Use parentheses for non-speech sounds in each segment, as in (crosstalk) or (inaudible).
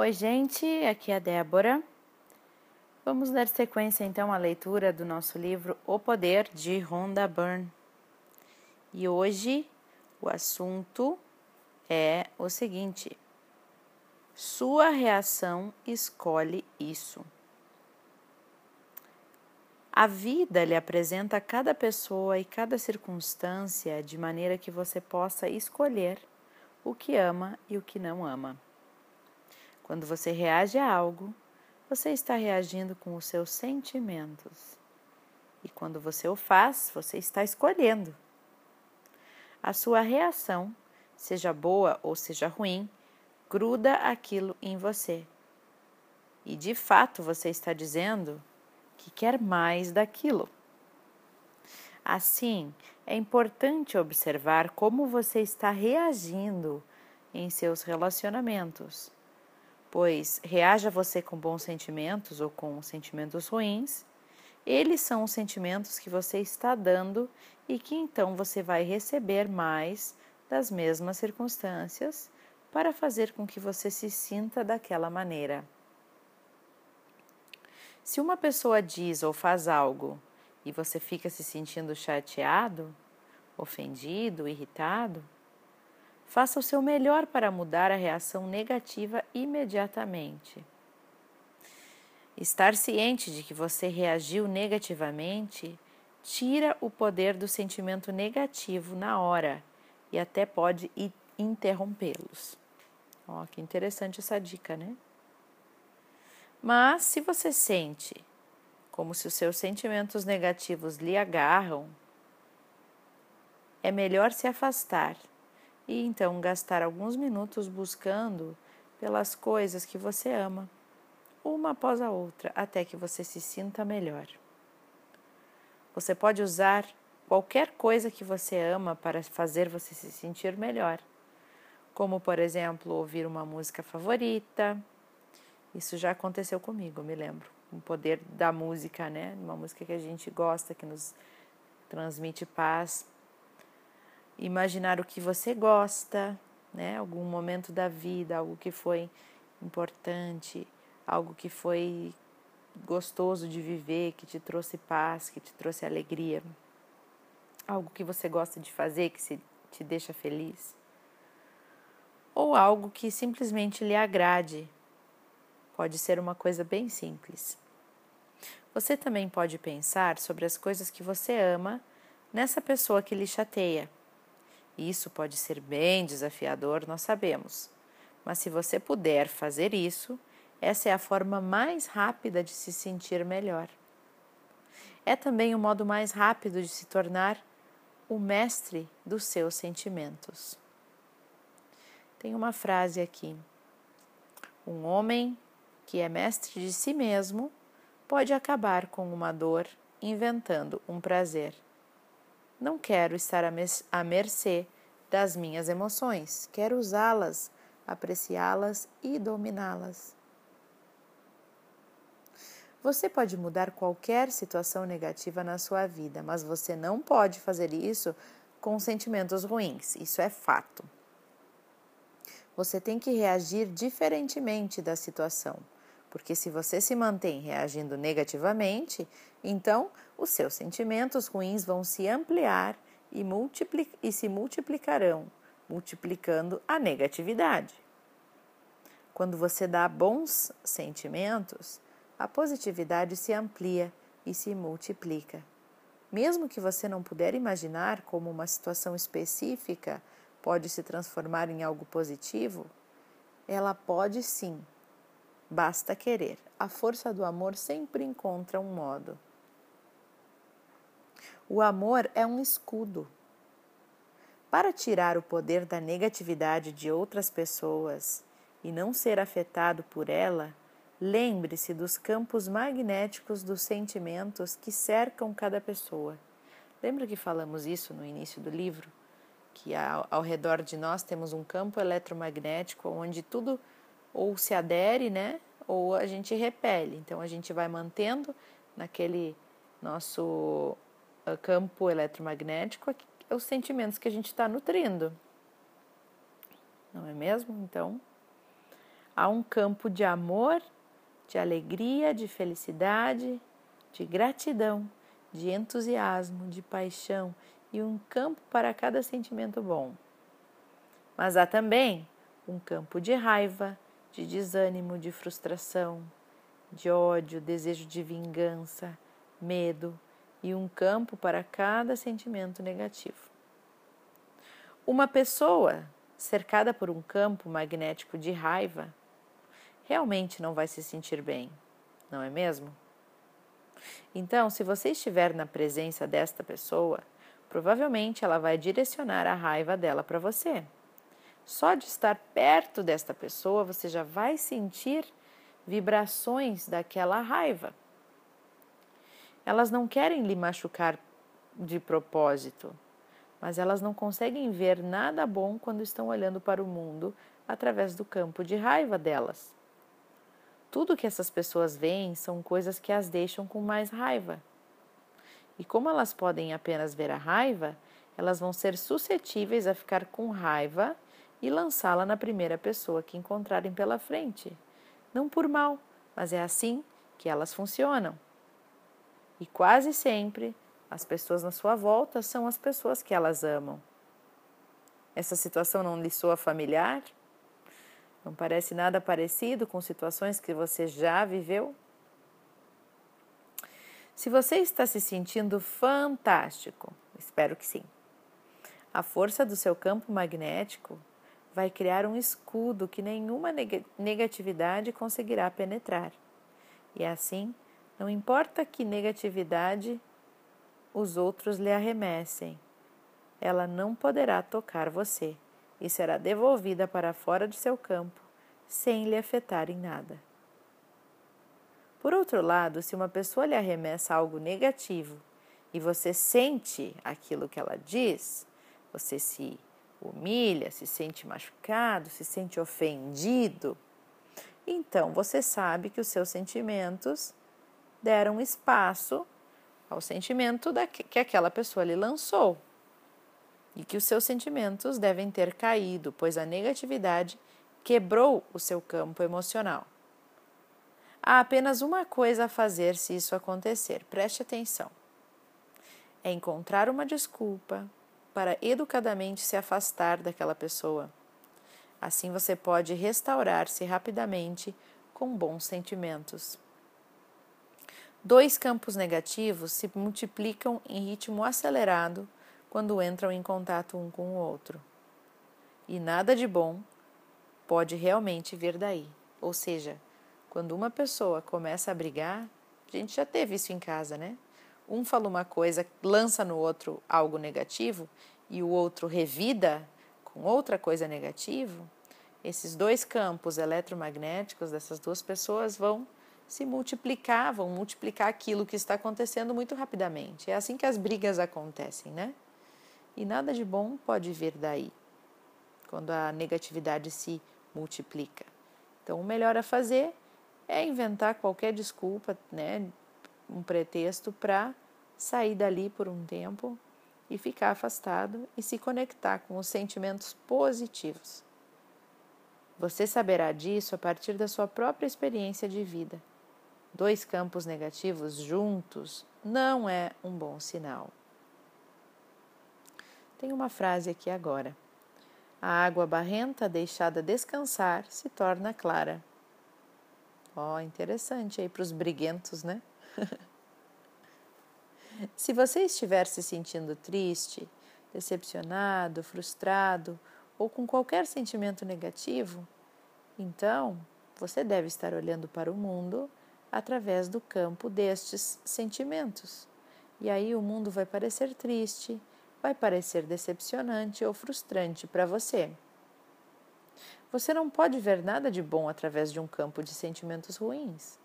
Oi, gente, aqui é a Débora. Vamos dar sequência então à leitura do nosso livro O Poder de Rhonda Byrne. E hoje o assunto é o seguinte: Sua reação escolhe isso. A vida lhe apresenta cada pessoa e cada circunstância de maneira que você possa escolher o que ama e o que não ama. Quando você reage a algo, você está reagindo com os seus sentimentos. E quando você o faz, você está escolhendo. A sua reação, seja boa ou seja ruim, gruda aquilo em você. E de fato você está dizendo que quer mais daquilo. Assim, é importante observar como você está reagindo em seus relacionamentos, pois reaja você com bons sentimentos ou com sentimentos ruins, eles são os sentimentos que você está dando e que então você vai receber mais das mesmas circunstâncias para fazer com que você se sinta daquela maneira. Se uma pessoa diz ou faz algo e você fica se sentindo chateado, ofendido, irritado, faça o seu melhor para mudar a reação negativa imediatamente. Estar ciente de que você reagiu negativamente tira o poder do sentimento negativo na hora e até pode interrompê-los. Ó, que interessante essa dica, né? Mas se você sente como se os seus sentimentos negativos lhe agarram, é melhor se afastar e então gastar alguns minutos buscando pelas coisas que você ama, uma após a outra, até que você se sinta melhor. Você pode usar qualquer coisa que você ama para fazer você se sentir melhor, como, por exemplo, ouvir uma música favorita isso já aconteceu comigo, me lembro. O poder da música, né? Uma música que a gente gosta, que nos transmite paz. Imaginar o que você gosta, né? Algum momento da vida, algo que foi importante, algo que foi gostoso de viver, que te trouxe paz, que te trouxe alegria. Algo que você gosta de fazer, que se, te deixa feliz. Ou algo que simplesmente lhe agrade, Pode ser uma coisa bem simples. Você também pode pensar sobre as coisas que você ama nessa pessoa que lhe chateia. Isso pode ser bem desafiador, nós sabemos. Mas se você puder fazer isso, essa é a forma mais rápida de se sentir melhor. É também o modo mais rápido de se tornar o mestre dos seus sentimentos. Tem uma frase aqui. Um homem que é mestre de si mesmo, pode acabar com uma dor inventando um prazer. Não quero estar à mercê das minhas emoções, quero usá-las, apreciá-las e dominá-las. Você pode mudar qualquer situação negativa na sua vida, mas você não pode fazer isso com sentimentos ruins, isso é fato. Você tem que reagir diferentemente da situação. Porque se você se mantém reagindo negativamente, então os seus sentimentos ruins vão se ampliar e, e se multiplicarão, multiplicando a negatividade. Quando você dá bons sentimentos, a positividade se amplia e se multiplica. Mesmo que você não puder imaginar como uma situação específica pode se transformar em algo positivo, ela pode sim Basta querer. A força do amor sempre encontra um modo. O amor é um escudo. Para tirar o poder da negatividade de outras pessoas e não ser afetado por ela, lembre-se dos campos magnéticos dos sentimentos que cercam cada pessoa. Lembra que falamos isso no início do livro? Que ao, ao redor de nós temos um campo eletromagnético onde tudo ou se adere, né? Ou a gente repele. Então a gente vai mantendo naquele nosso ah, campo eletromagnético os sentimentos que a gente está nutrindo. Não é mesmo? Então, há um campo de amor, de alegria, de felicidade, de gratidão, de entusiasmo, de paixão e um campo para cada sentimento bom. Mas há também um campo de raiva, de desânimo, de frustração, de ódio, desejo de vingança, medo e um campo para cada sentimento negativo. Uma pessoa cercada por um campo magnético de raiva realmente não vai se sentir bem, não é mesmo? Então, se você estiver na presença desta pessoa, provavelmente ela vai direcionar a raiva dela para você. Só de estar perto desta pessoa, você já vai sentir vibrações daquela raiva. Elas não querem lhe machucar de propósito, mas elas não conseguem ver nada bom quando estão olhando para o mundo através do campo de raiva delas. Tudo que essas pessoas veem são coisas que as deixam com mais raiva. E como elas podem apenas ver a raiva, elas vão ser suscetíveis a ficar com raiva e lançá-la na primeira pessoa que encontrarem pela frente. Não por mal, mas é assim que elas funcionam. E quase sempre as pessoas na sua volta são as pessoas que elas amam. Essa situação não lhe soa familiar? Não parece nada parecido com situações que você já viveu? Se você está se sentindo fantástico, espero que sim. A força do seu campo magnético vai criar um escudo que nenhuma negatividade conseguirá penetrar. E assim, não importa que negatividade os outros lhe arremessem, ela não poderá tocar você e será devolvida para fora de seu campo sem lhe afetar em nada. Por outro lado, se uma pessoa lhe arremessa algo negativo e você sente aquilo que ela diz, você se humilha, se sente machucado, se sente ofendido, então você sabe que os seus sentimentos deram espaço ao sentimento da, que aquela pessoa lhe lançou. E que os seus sentimentos devem ter caído, pois a negatividade quebrou o seu campo emocional. Há apenas uma coisa a fazer se isso acontecer, preste atenção: é encontrar uma desculpa, para educadamente se afastar daquela pessoa. Assim você pode restaurar-se rapidamente com bons sentimentos. Dois campos negativos se multiplicam em ritmo acelerado quando entram em contato um com o outro. E nada de bom pode realmente vir daí. Ou seja, quando uma pessoa começa a brigar, a gente já teve isso em casa, né? Um fala uma coisa, lança no outro algo negativo e o outro revida com outra coisa negativa, esses dois campos eletromagnéticos dessas duas pessoas vão se multiplicar, vão multiplicar aquilo que está acontecendo muito rapidamente. É assim que as brigas acontecem, né? E nada de bom pode vir daí, quando a negatividade se multiplica. Então, o melhor a fazer é inventar qualquer desculpa, né? Um pretexto para sair dali por um tempo e ficar afastado e se conectar com os sentimentos positivos. Você saberá disso a partir da sua própria experiência de vida. Dois campos negativos juntos não é um bom sinal. Tem uma frase aqui agora. A água barrenta deixada descansar se torna clara. Ó, oh, interessante aí para os briguentos, né? Se você estiver se sentindo triste, decepcionado, frustrado ou com qualquer sentimento negativo, então você deve estar olhando para o mundo através do campo destes sentimentos. E aí o mundo vai parecer triste, vai parecer decepcionante ou frustrante para você. Você não pode ver nada de bom através de um campo de sentimentos ruins.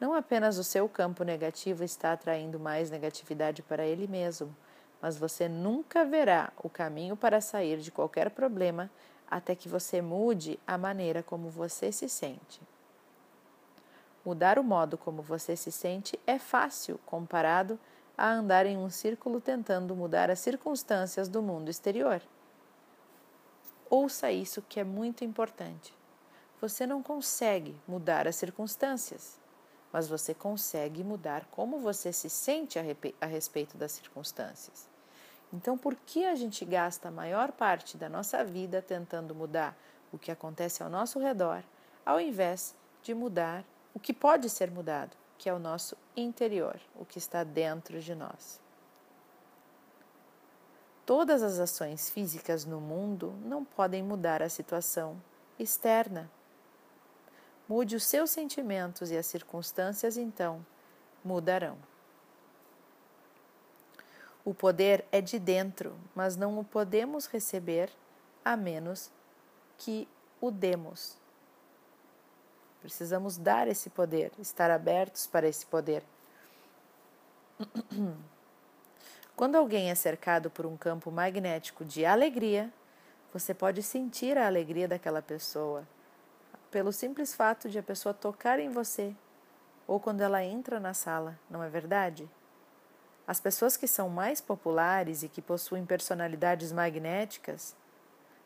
Não apenas o seu campo negativo está atraindo mais negatividade para ele mesmo, mas você nunca verá o caminho para sair de qualquer problema até que você mude a maneira como você se sente. Mudar o modo como você se sente é fácil comparado a andar em um círculo tentando mudar as circunstâncias do mundo exterior. Ouça isso que é muito importante. você não consegue mudar as circunstâncias, mas você consegue mudar como você se sente a respeito das circunstâncias. Então, por que a gente gasta a maior parte da nossa vida tentando mudar o que acontece ao nosso redor, ao invés de mudar o que pode ser mudado, que é o nosso interior, o que está dentro de nós? Todas as ações físicas no mundo não podem mudar a situação externa. Mude os seus sentimentos e as circunstâncias, então mudarão. O poder é de dentro, mas não o podemos receber a menos que o demos. Precisamos dar esse poder, estar abertos para esse poder. (clears throat) Quando alguém é cercado por um campo magnético de alegria, você pode sentir a alegria daquela pessoa pelo simples fato de a pessoa tocar em você ou quando ela entra na sala, não é verdade? As pessoas que são mais populares e que possuem personalidades magnéticas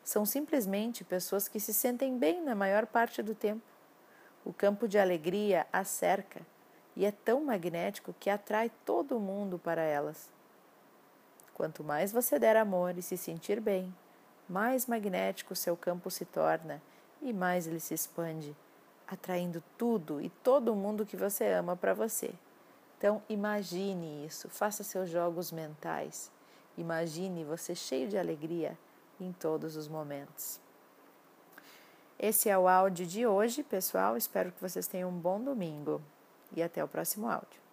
são simplesmente pessoas que se sentem bem na maior parte do tempo. O campo de alegria as cerca e é tão magnético que atrai todo mundo para elas. Quanto mais você der amor e se sentir bem, mais magnético seu campo se torna e mais ele se expande, atraindo tudo e todo mundo que você ama para você. Então, imagine isso, faça seus jogos mentais. Imagine você cheio de alegria em todos os momentos. Esse é o áudio de hoje, pessoal. Espero que vocês tenham um bom domingo e até o próximo áudio.